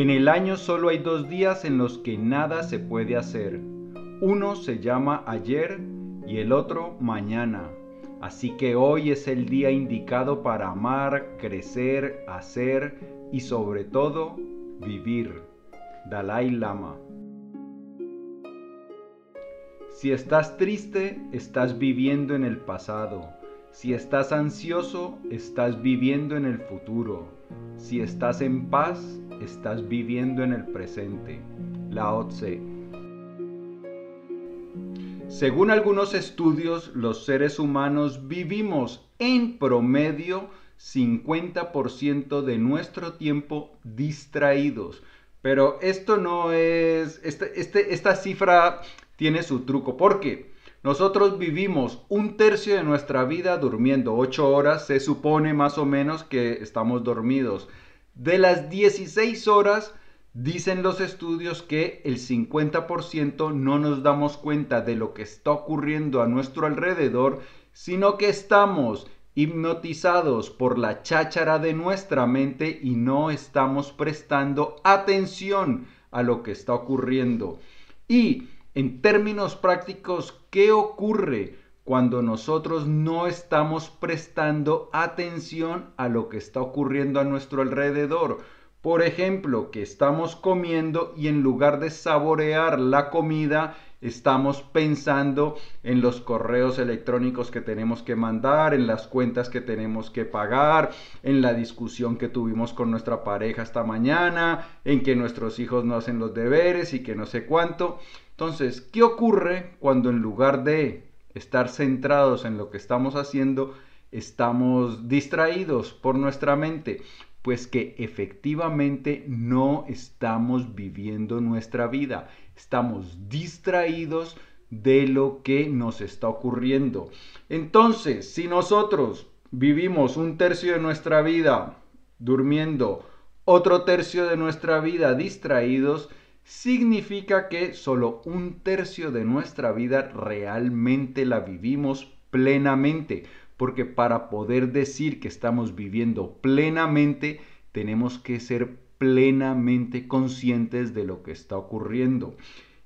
En el año solo hay dos días en los que nada se puede hacer. Uno se llama ayer y el otro mañana. Así que hoy es el día indicado para amar, crecer, hacer y sobre todo vivir. Dalai Lama. Si estás triste, estás viviendo en el pasado. Si estás ansioso, estás viviendo en el futuro. Si estás en paz, estás viviendo en el presente. Lao Tse. Según algunos estudios, los seres humanos vivimos en promedio 50% de nuestro tiempo distraídos. Pero esto no es, este, este, esta cifra tiene su truco. porque Nosotros vivimos un tercio de nuestra vida durmiendo 8 horas. Se supone más o menos que estamos dormidos. De las 16 horas, dicen los estudios que el 50% no nos damos cuenta de lo que está ocurriendo a nuestro alrededor, sino que estamos hipnotizados por la cháchara de nuestra mente y no estamos prestando atención a lo que está ocurriendo. Y en términos prácticos, ¿qué ocurre cuando nosotros no estamos prestando atención a lo que está ocurriendo a nuestro alrededor? Por ejemplo, que estamos comiendo y en lugar de saborear la comida, estamos pensando en los correos electrónicos que tenemos que mandar, en las cuentas que tenemos que pagar, en la discusión que tuvimos con nuestra pareja esta mañana, en que nuestros hijos no hacen los deberes y que no sé cuánto. Entonces, ¿qué ocurre cuando en lugar de estar centrados en lo que estamos haciendo, estamos distraídos por nuestra mente? Pues que efectivamente no estamos viviendo nuestra vida, estamos distraídos de lo que nos está ocurriendo. Entonces, si nosotros vivimos un tercio de nuestra vida durmiendo, otro tercio de nuestra vida distraídos, significa que solo un tercio de nuestra vida realmente la vivimos plenamente, porque para poder decir que estamos viviendo plenamente, tenemos que ser plenamente conscientes de lo que está ocurriendo.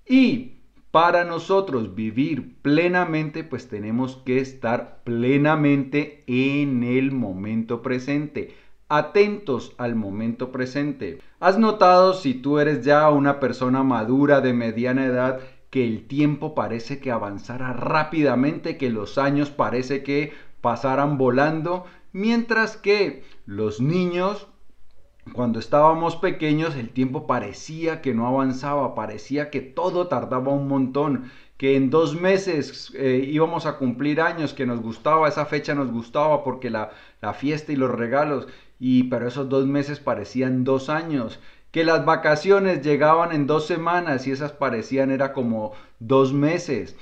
Y para nosotros vivir plenamente, pues tenemos que estar plenamente en el momento presente atentos al momento presente. ¿Has notado si tú eres ya una persona madura de mediana edad que el tiempo parece que avanzara rápidamente, que los años parece que pasaran volando, mientras que los niños cuando estábamos pequeños el tiempo parecía que no avanzaba, parecía que todo tardaba un montón, que en dos meses eh, íbamos a cumplir años, que nos gustaba, esa fecha nos gustaba porque la, la fiesta y los regalos, y pero esos dos meses parecían dos años, que las vacaciones llegaban en dos semanas y esas parecían era como dos meses.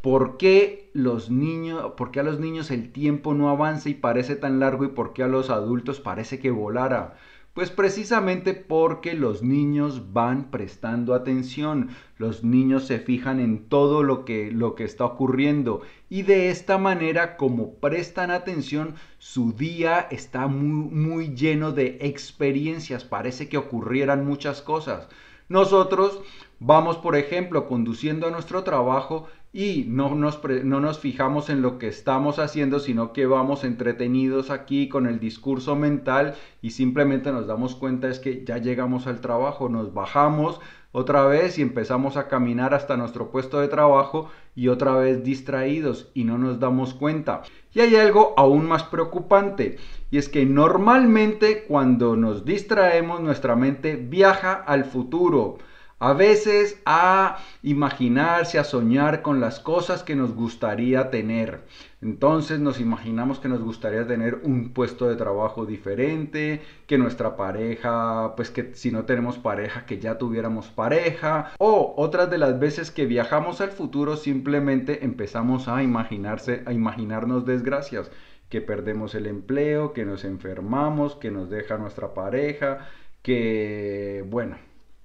¿Por qué los niños, por qué a los niños el tiempo no avanza y parece tan largo y por qué a los adultos parece que volara? Pues precisamente porque los niños van prestando atención, los niños se fijan en todo lo que, lo que está ocurriendo y de esta manera como prestan atención su día está muy, muy lleno de experiencias, parece que ocurrieran muchas cosas. Nosotros vamos, por ejemplo, conduciendo a nuestro trabajo y no nos, no nos fijamos en lo que estamos haciendo, sino que vamos entretenidos aquí con el discurso mental y simplemente nos damos cuenta es que ya llegamos al trabajo, nos bajamos otra vez y empezamos a caminar hasta nuestro puesto de trabajo y otra vez distraídos y no nos damos cuenta. Y hay algo aún más preocupante y es que normalmente cuando nos distraemos nuestra mente viaja al futuro a veces a imaginarse, a soñar con las cosas que nos gustaría tener. Entonces nos imaginamos que nos gustaría tener un puesto de trabajo diferente, que nuestra pareja, pues que si no tenemos pareja, que ya tuviéramos pareja. O otras de las veces que viajamos al futuro simplemente empezamos a imaginarse, a imaginarnos desgracias que perdemos el empleo, que nos enfermamos, que nos deja nuestra pareja, que, bueno,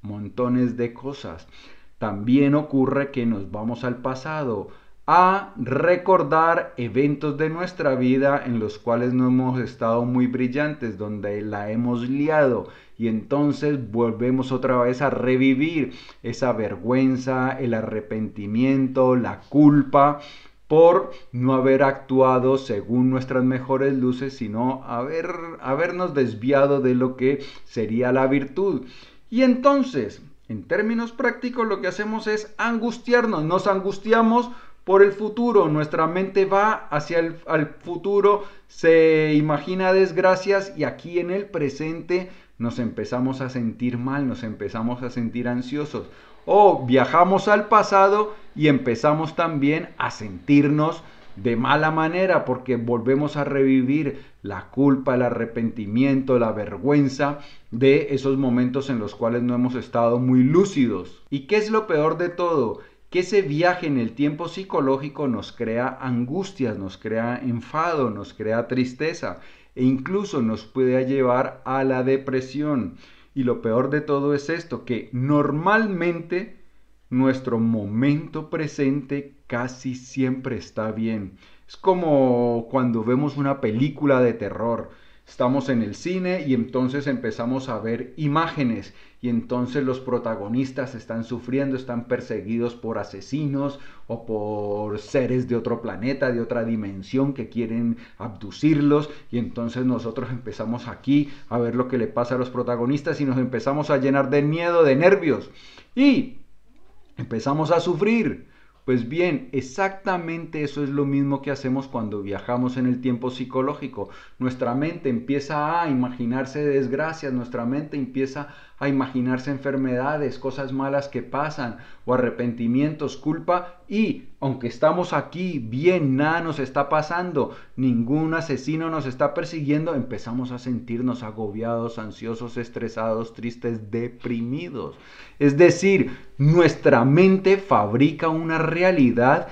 montones de cosas. También ocurre que nos vamos al pasado a recordar eventos de nuestra vida en los cuales no hemos estado muy brillantes, donde la hemos liado y entonces volvemos otra vez a revivir esa vergüenza, el arrepentimiento, la culpa por no haber actuado según nuestras mejores luces, sino haber, habernos desviado de lo que sería la virtud. Y entonces, en términos prácticos, lo que hacemos es angustiarnos, nos angustiamos por el futuro, nuestra mente va hacia el futuro, se imagina desgracias y aquí en el presente nos empezamos a sentir mal, nos empezamos a sentir ansiosos. O viajamos al pasado y empezamos también a sentirnos de mala manera porque volvemos a revivir la culpa, el arrepentimiento, la vergüenza de esos momentos en los cuales no hemos estado muy lúcidos. ¿Y qué es lo peor de todo? que ese viaje en el tiempo psicológico nos crea angustias, nos crea enfado, nos crea tristeza e incluso nos puede llevar a la depresión. Y lo peor de todo es esto, que normalmente nuestro momento presente casi siempre está bien. Es como cuando vemos una película de terror. Estamos en el cine y entonces empezamos a ver imágenes y entonces los protagonistas están sufriendo, están perseguidos por asesinos o por seres de otro planeta, de otra dimensión que quieren abducirlos. Y entonces nosotros empezamos aquí a ver lo que le pasa a los protagonistas y nos empezamos a llenar de miedo, de nervios. Y empezamos a sufrir pues bien, exactamente eso es lo mismo que hacemos cuando viajamos en el tiempo psicológico. Nuestra mente empieza a imaginarse desgracias, nuestra mente empieza a imaginarse enfermedades, cosas malas que pasan o arrepentimientos, culpa y aunque estamos aquí bien, nada nos está pasando, ningún asesino nos está persiguiendo, empezamos a sentirnos agobiados, ansiosos, estresados, tristes, deprimidos. Es decir, nuestra mente fabrica una realidad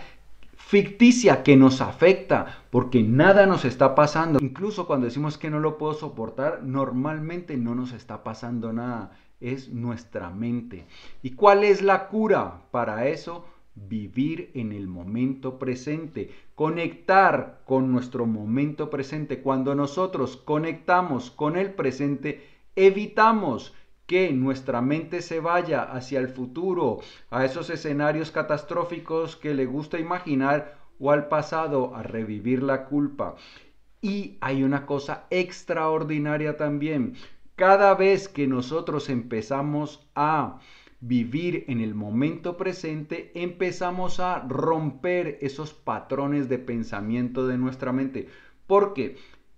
ficticia que nos afecta porque nada nos está pasando. Incluso cuando decimos que no lo puedo soportar, normalmente no nos está pasando nada. Es nuestra mente. ¿Y cuál es la cura para eso? Vivir en el momento presente, conectar con nuestro momento presente. Cuando nosotros conectamos con el presente, evitamos que nuestra mente se vaya hacia el futuro, a esos escenarios catastróficos que le gusta imaginar o al pasado a revivir la culpa. Y hay una cosa extraordinaria también. Cada vez que nosotros empezamos a vivir en el momento presente, empezamos a romper esos patrones de pensamiento de nuestra mente. Porque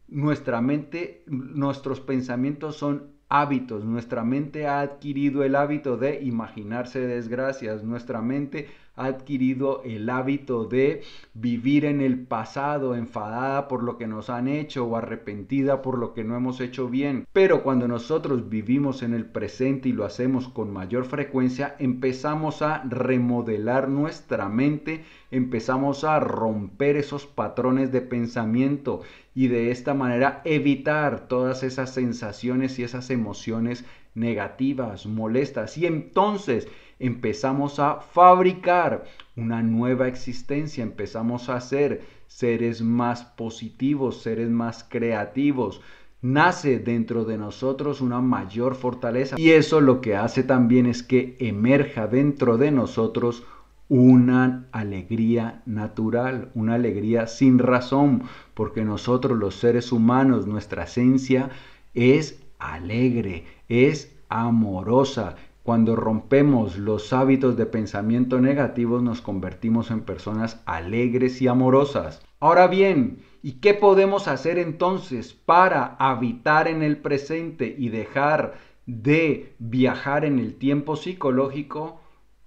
nuestra mente, nuestros pensamientos son hábitos. Nuestra mente ha adquirido el hábito de imaginarse desgracias. Nuestra mente ha adquirido el hábito de vivir en el pasado, enfadada por lo que nos han hecho o arrepentida por lo que no hemos hecho bien. Pero cuando nosotros vivimos en el presente y lo hacemos con mayor frecuencia, empezamos a remodelar nuestra mente, empezamos a romper esos patrones de pensamiento y de esta manera evitar todas esas sensaciones y esas emociones negativas, molestas. Y entonces empezamos a fabricar una nueva existencia, empezamos a ser seres más positivos, seres más creativos. Nace dentro de nosotros una mayor fortaleza y eso lo que hace también es que emerja dentro de nosotros una alegría natural, una alegría sin razón, porque nosotros los seres humanos, nuestra esencia es alegre, es amorosa, cuando rompemos los hábitos de pensamiento negativos nos convertimos en personas alegres y amorosas. Ahora bien, ¿y qué podemos hacer entonces para habitar en el presente y dejar de viajar en el tiempo psicológico?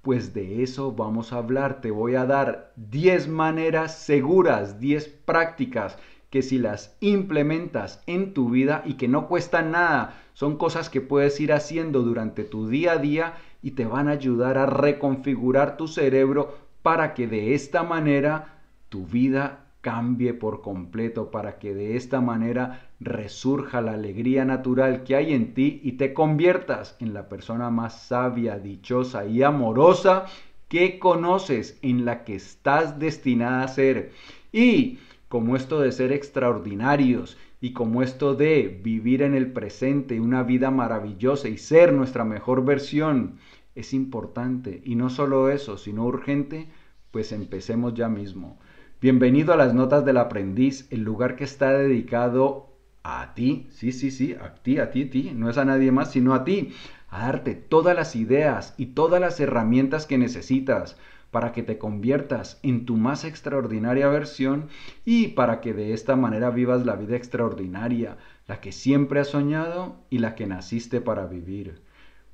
Pues de eso vamos a hablar. Te voy a dar 10 maneras seguras, 10 prácticas que si las implementas en tu vida y que no cuestan nada, son cosas que puedes ir haciendo durante tu día a día y te van a ayudar a reconfigurar tu cerebro para que de esta manera tu vida cambie por completo, para que de esta manera resurja la alegría natural que hay en ti y te conviertas en la persona más sabia, dichosa y amorosa que conoces, en la que estás destinada a ser. Y como esto de ser extraordinarios y como esto de vivir en el presente una vida maravillosa y ser nuestra mejor versión es importante. Y no solo eso, sino urgente, pues empecemos ya mismo. Bienvenido a las Notas del Aprendiz, el lugar que está dedicado a ti, sí, sí, sí, a ti, a ti, a ti, no es a nadie más, sino a ti, a darte todas las ideas y todas las herramientas que necesitas para que te conviertas en tu más extraordinaria versión y para que de esta manera vivas la vida extraordinaria, la que siempre has soñado y la que naciste para vivir.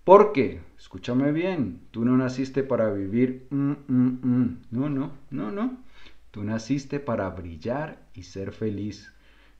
Porque, escúchame bien, tú no naciste para vivir, mm, mm, mm. no, no, no, no. Tú naciste para brillar y ser feliz.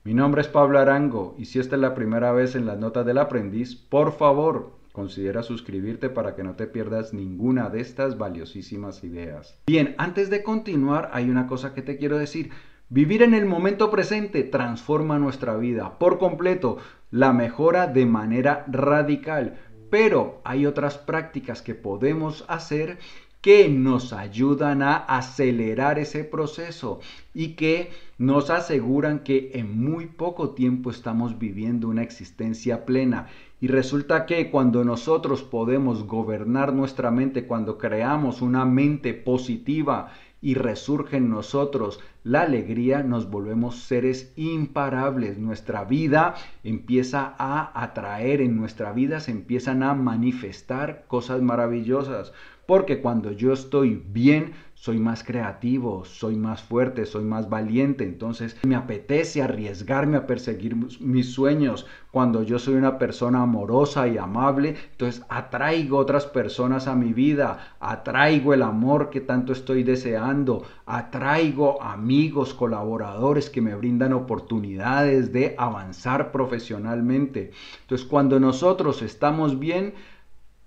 Mi nombre es Pablo Arango y si esta es la primera vez en las notas del aprendiz, por favor, considera suscribirte para que no te pierdas ninguna de estas valiosísimas ideas. Bien, antes de continuar, hay una cosa que te quiero decir. Vivir en el momento presente transforma nuestra vida por completo, la mejora de manera radical. Pero hay otras prácticas que podemos hacer que nos ayudan a acelerar ese proceso y que nos aseguran que en muy poco tiempo estamos viviendo una existencia plena. Y resulta que cuando nosotros podemos gobernar nuestra mente, cuando creamos una mente positiva y resurge en nosotros la alegría, nos volvemos seres imparables. Nuestra vida empieza a atraer, en nuestra vida se empiezan a manifestar cosas maravillosas. Porque cuando yo estoy bien, soy más creativo, soy más fuerte, soy más valiente. Entonces me apetece arriesgarme a perseguir mis sueños. Cuando yo soy una persona amorosa y amable, entonces atraigo otras personas a mi vida, atraigo el amor que tanto estoy deseando, atraigo amigos, colaboradores que me brindan oportunidades de avanzar profesionalmente. Entonces cuando nosotros estamos bien,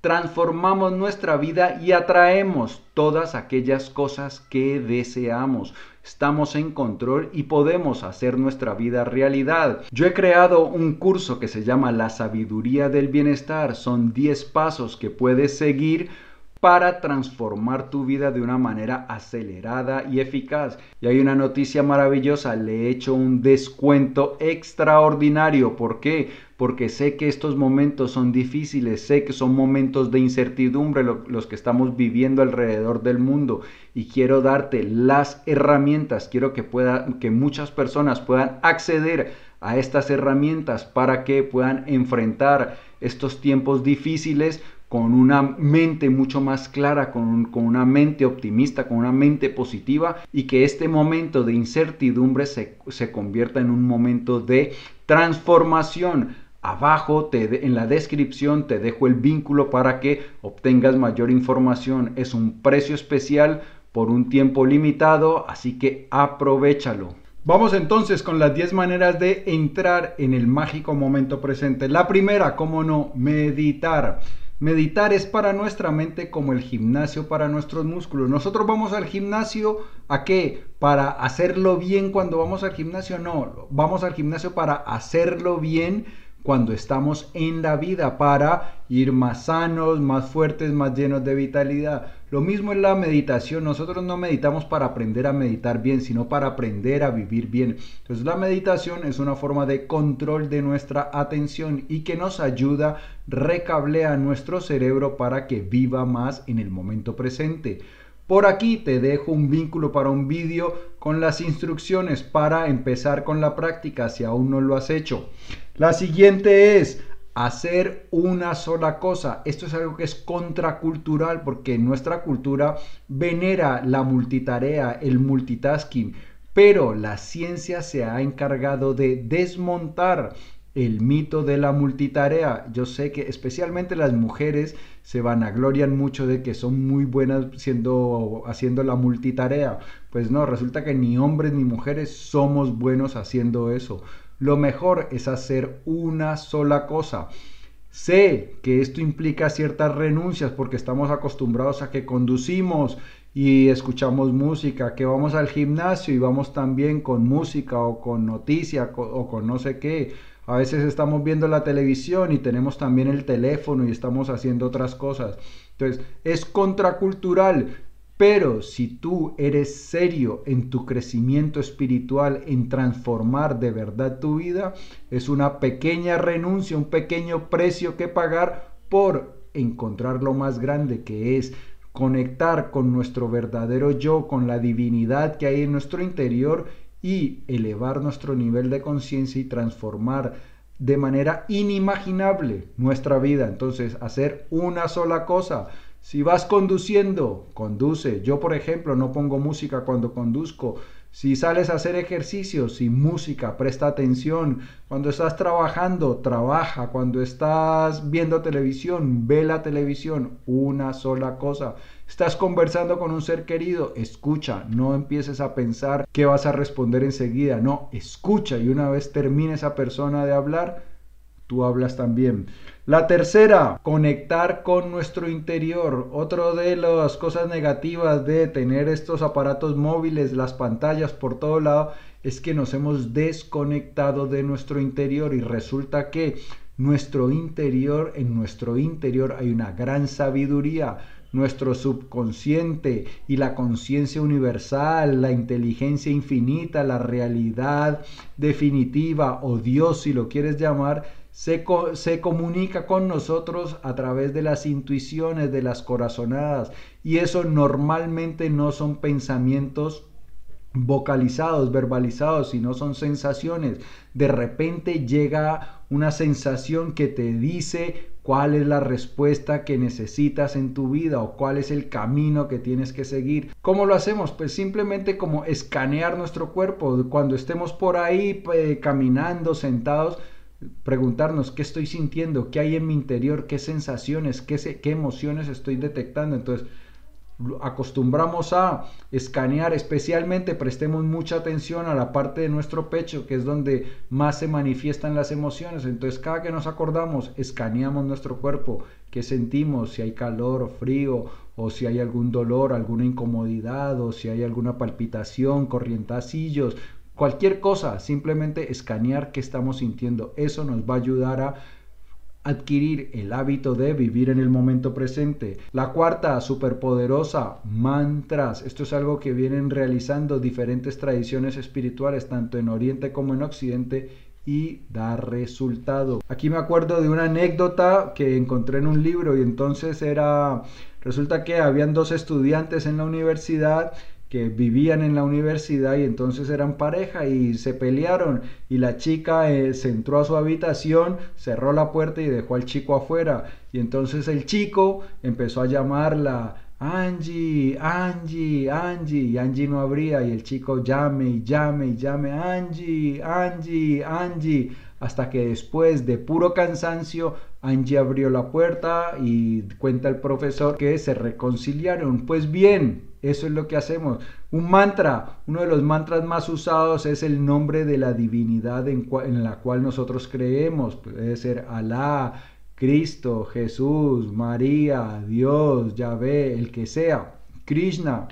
transformamos nuestra vida y atraemos todas aquellas cosas que deseamos. Estamos en control y podemos hacer nuestra vida realidad. Yo he creado un curso que se llama La sabiduría del bienestar. Son 10 pasos que puedes seguir para transformar tu vida de una manera acelerada y eficaz. Y hay una noticia maravillosa, le he hecho un descuento extraordinario. ¿Por qué? Porque sé que estos momentos son difíciles, sé que son momentos de incertidumbre los que estamos viviendo alrededor del mundo y quiero darte las herramientas, quiero que, que muchas personas puedan acceder a estas herramientas para que puedan enfrentar estos tiempos difíciles con una mente mucho más clara, con, una mente optimista, con una mente positiva y que este momento de incertidumbre se, convierta en un momento de transformación. Abajo te en la descripción te dejo el vínculo para que obtengas mayor información. Es un precio especial por un tiempo limitado, así que aprovechalo. Vamos entonces con las 10 maneras de entrar en el mágico momento presente. La primera, cómo no, meditar. Meditar es para nuestra mente como el gimnasio para nuestros músculos. Nosotros vamos al gimnasio a qué? Para hacerlo bien cuando vamos al gimnasio. No, vamos al gimnasio para hacerlo bien cuando estamos en la vida para ir más sanos, más fuertes, más llenos de vitalidad. Lo mismo es la meditación. Nosotros no meditamos para aprender a meditar bien, sino para aprender a vivir bien. Entonces la meditación es una forma de control de nuestra atención y que nos ayuda, recablea nuestro cerebro para que viva más en el momento presente. Por aquí te dejo un vínculo para un vídeo con las instrucciones para empezar con la práctica si aún no lo has hecho. La siguiente es hacer una sola cosa. Esto es algo que es contracultural porque nuestra cultura venera la multitarea, el multitasking, pero la ciencia se ha encargado de desmontar el mito de la multitarea. Yo sé que especialmente las mujeres se vanaglorian mucho de que son muy buenas siendo, haciendo la multitarea. Pues no, resulta que ni hombres ni mujeres somos buenos haciendo eso. Lo mejor es hacer una sola cosa. Sé que esto implica ciertas renuncias porque estamos acostumbrados a que conducimos y escuchamos música, que vamos al gimnasio y vamos también con música o con noticia o con no sé qué a veces estamos viendo la televisión y tenemos también el teléfono y estamos haciendo otras cosas. Entonces, es contracultural Pero si tú eres serio en tu crecimiento espiritual, en transformar de verdad tu vida, es una pequeña renuncia, un pequeño precio que pagar por encontrar lo más grande que es conectar con nuestro verdadero yo, con la divinidad que hay en nuestro interior y elevar nuestro nivel de conciencia y transformar de manera inimaginable nuestra vida. Entonces, hacer una sola cosa si vas conduciendo, conduce. Yo, por ejemplo, no pongo música cuando conduzco. Si sales a hacer ejercicio, sin música, presta atención. Cuando estás trabajando, trabaja. Cuando estás viendo televisión, ve la televisión. Una sola cosa. Estás conversando con un ser querido, escucha. No empieces a pensar que vas a responder enseguida. No, escucha. Y una vez termine esa persona de hablar, tú hablas también. La tercera, conectar con nuestro interior. Otro de las cosas negativas de tener estos aparatos móviles, las pantallas por todo lado, es que nos hemos desconectado de nuestro interior y resulta que nuestro interior, en nuestro interior hay una gran sabiduría nuestro subconsciente y la conciencia universal, la inteligencia infinita, la realidad definitiva o Dios si lo quieres llamar, se, se, comunica con nosotros a través de las intuiciones, de las corazonadas. Y eso normalmente no son pensamientos vocalizados, verbalizados, sino son sensaciones. De repente llega una sensación que te dice cuál es la respuesta que necesitas en tu vida o cuál es el camino que tienes que seguir. ¿Cómo lo hacemos? Pues simplemente como escanear nuestro cuerpo. Cuando estemos por ahí caminando, sentados, preguntarnos qué estoy sintiendo, qué hay en mi interior, qué sensaciones, qué, qué emociones estoy detectando. Entonces, acostumbramos a escanear, especialmente prestemos mucha atención a la parte de nuestro pecho, que es donde más se manifiestan las emociones. Entonces, cada que nos acordamos, escaneamos nuestro cuerpo, qué sentimos, si hay calor o frío, o si hay algún dolor, alguna incomodidad, o si hay alguna palpitación, corrientacillos, Cualquier cosa, simplemente escanear qué estamos sintiendo. Eso nos va a ayudar a adquirir el hábito de vivir en el momento presente. La cuarta, superpoderosa, mantras. Esto es algo que vienen realizando diferentes tradiciones espirituales, tanto en Oriente como en Occidente, y da resultado. Aquí me acuerdo de una anécdota que encontré en un libro y entonces era, resulta que habían dos estudiantes en la universidad vivían en la universidad y entonces eran pareja y se pelearon. Y la chica eh, se entró a su habitación, cerró la puerta y dejó al chico afuera. Y entonces el chico empezó a llamarla Angie, Angie, Angie y Angie no abría. Y el chico llame y llame y llame Angie, Angie, Angie hasta que después de puro cansancio Angie abrió la puerta y cuenta el profesor que se reconciliaron. Pues bien, eso es lo que hacemos. Un mantra, uno de los mantras más usados es el nombre de la divinidad en, la cual nosotros creemos. Puede ser Alá, Cristo, Jesús, María, Dios, Yahvé, el que sea, Krishna.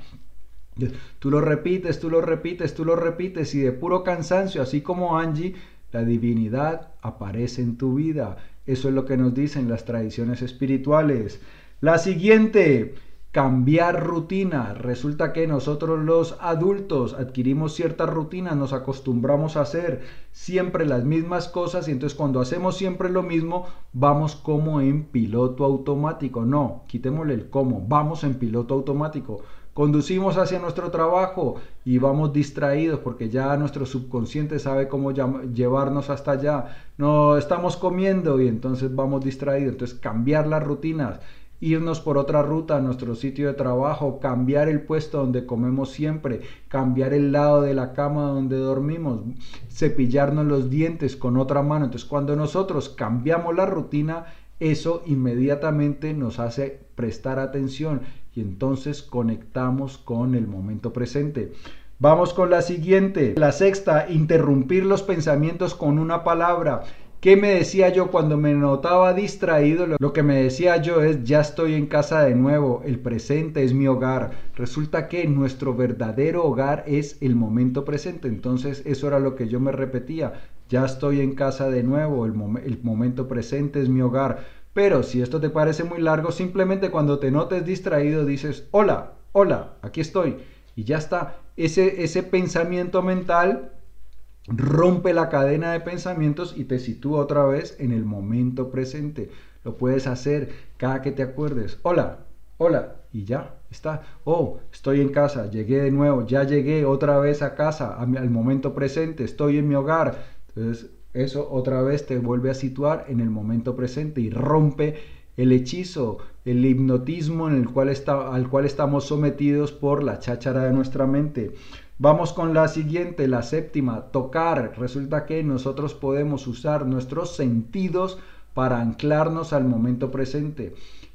Tú lo repites, tú lo repites, tú lo repites y de puro cansancio, así como Angie, la divinidad aparece en tu vida. Eso es lo que nos dicen las tradiciones espirituales. La siguiente, cambiar rutina. Resulta que nosotros los adultos adquirimos ciertas rutinas, nos acostumbramos a hacer siempre las mismas cosas y entonces cuando hacemos siempre lo mismo, vamos como en piloto automático. No, quitémosle el cómo, vamos en piloto automático. Conducimos hacia nuestro trabajo y vamos distraídos porque ya nuestro subconsciente sabe cómo llevarnos hasta allá. No estamos comiendo y entonces vamos distraídos. Entonces cambiar las rutinas irnos por otra ruta a nuestro sitio de trabajo, cambiar el puesto donde comemos siempre, cambiar el lado de la cama donde dormimos, cepillarnos los dientes con otra mano. Entonces cuando nosotros cambiamos la rutina, eso inmediatamente nos hace prestar atención y entonces conectamos con el momento presente. Vamos con la siguiente. La sexta, interrumpir los pensamientos con una palabra. ¿Qué me decía yo cuando me notaba distraído? Lo que me decía yo es, ya estoy en casa de nuevo, el presente es mi hogar. Resulta que nuestro verdadero hogar es el momento presente. Entonces eso era lo que yo me repetía, ya estoy en casa de nuevo, el, el momento presente es mi hogar. Pero si esto te parece muy largo, simplemente cuando te notes distraído dices, hola, hola, aquí estoy. Y ya está. Ese, ese pensamiento mental rompe la cadena de pensamientos y te sitúa otra vez en el momento presente. Lo puedes hacer cada que te acuerdes. Hola, hola, y ya está. Oh, estoy en casa, llegué de nuevo, ya llegué otra vez a casa, al momento presente, estoy en mi hogar. Entonces, eso otra vez te vuelve a situar en el momento presente y rompe el hechizo, el hipnotismo en el cual está, al cual estamos sometidos por la cháchara de nuestra mente. Vamos con la siguiente, la séptima, tocar. Resulta que nosotros podemos usar nuestros sentidos para anclarnos al momento presente.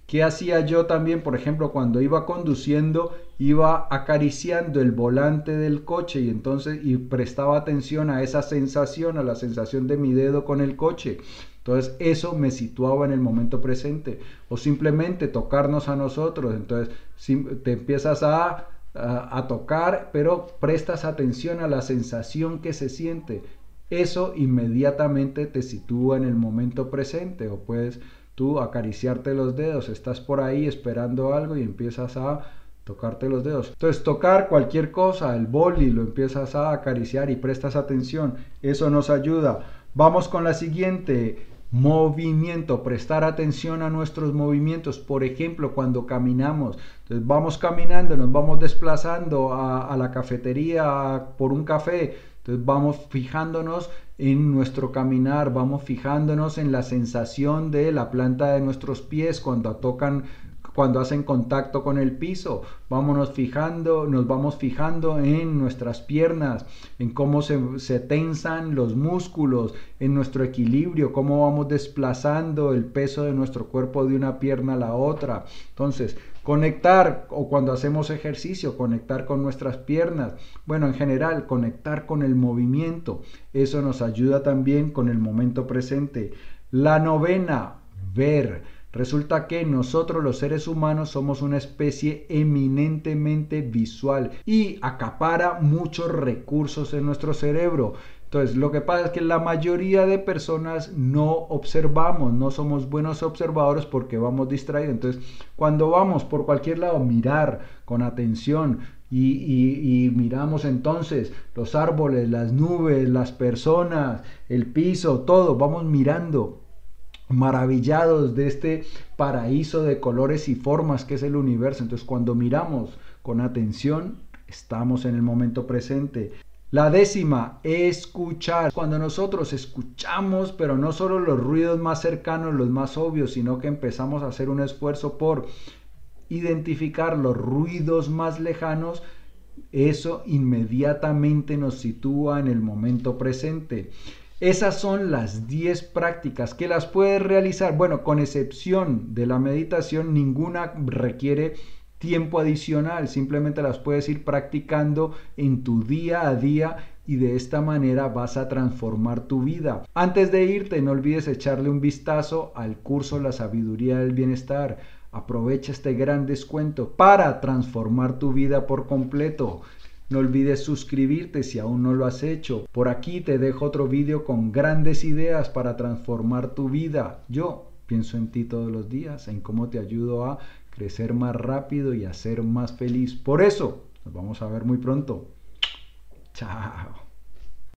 ¿Qué hacía yo también, por ejemplo, cuando iba conduciendo, iba acariciando el volante del coche y entonces y prestaba atención a esa sensación, a la sensación de mi dedo con el coche? Entonces eso me situaba en el momento presente. O simplemente tocarnos a nosotros. Entonces te empiezas a, a, tocar, pero prestas atención a la sensación que se siente. Eso inmediatamente te sitúa en el momento presente. O puedes tú acariciarte los dedos. Estás por ahí esperando algo y empiezas a tocarte los dedos. Entonces, tocar cualquier cosa, el boli, lo empiezas a acariciar y prestas atención. Eso nos ayuda. Vamos con la siguiente movimiento, prestar atención a nuestros movimientos, por ejemplo, cuando caminamos, entonces vamos caminando, nos vamos desplazando a, a, la cafetería por un café, entonces vamos fijándonos en nuestro caminar, vamos fijándonos en la sensación de la planta de nuestros pies cuando tocan cuando hacen contacto con el piso. Vámonos fijando, nos vamos fijando en nuestras piernas, en cómo se, se, tensan los músculos, en nuestro equilibrio, cómo vamos desplazando el peso de nuestro cuerpo de una pierna a la otra. Entonces, conectar o cuando hacemos ejercicio, conectar con nuestras piernas. Bueno, en general, conectar con el movimiento. Eso nos ayuda también con el momento presente. La novena, ver Resulta que nosotros los seres humanos somos una especie eminentemente visual y acapara muchos recursos en nuestro cerebro. Entonces, lo que pasa es que la mayoría de personas no observamos, no somos buenos observadores porque vamos distraídos. Entonces, cuando vamos por cualquier lado, mirar con atención, y, y, miramos entonces los árboles, las nubes, las personas, el piso, todo, vamos mirando maravillados de este paraíso de colores y formas que es el universo. Entonces cuando miramos con atención, estamos en el momento presente. La décima, escuchar. Cuando nosotros escuchamos, pero no solo los ruidos más cercanos, los más obvios, sino que empezamos a hacer un esfuerzo por identificar los ruidos más lejanos, eso inmediatamente nos sitúa en el momento presente. Esas son las 10 prácticas que las puedes realizar. Bueno, con excepción de la meditación, ninguna requiere tiempo adicional. Simplemente las puedes ir practicando en tu día a día y de esta manera vas a transformar tu vida. Antes de irte, no olvides echarle un vistazo al curso La sabiduría del bienestar. Aprovecha este gran descuento para transformar tu vida por completo. No olvides suscribirte si aún no lo has hecho. Por aquí te dejo otro vídeo con grandes ideas para transformar tu vida. Yo pienso en ti todos los días, en cómo te ayudo a crecer más rápido y a ser más feliz. Por eso, nos vamos a ver muy pronto. Chao.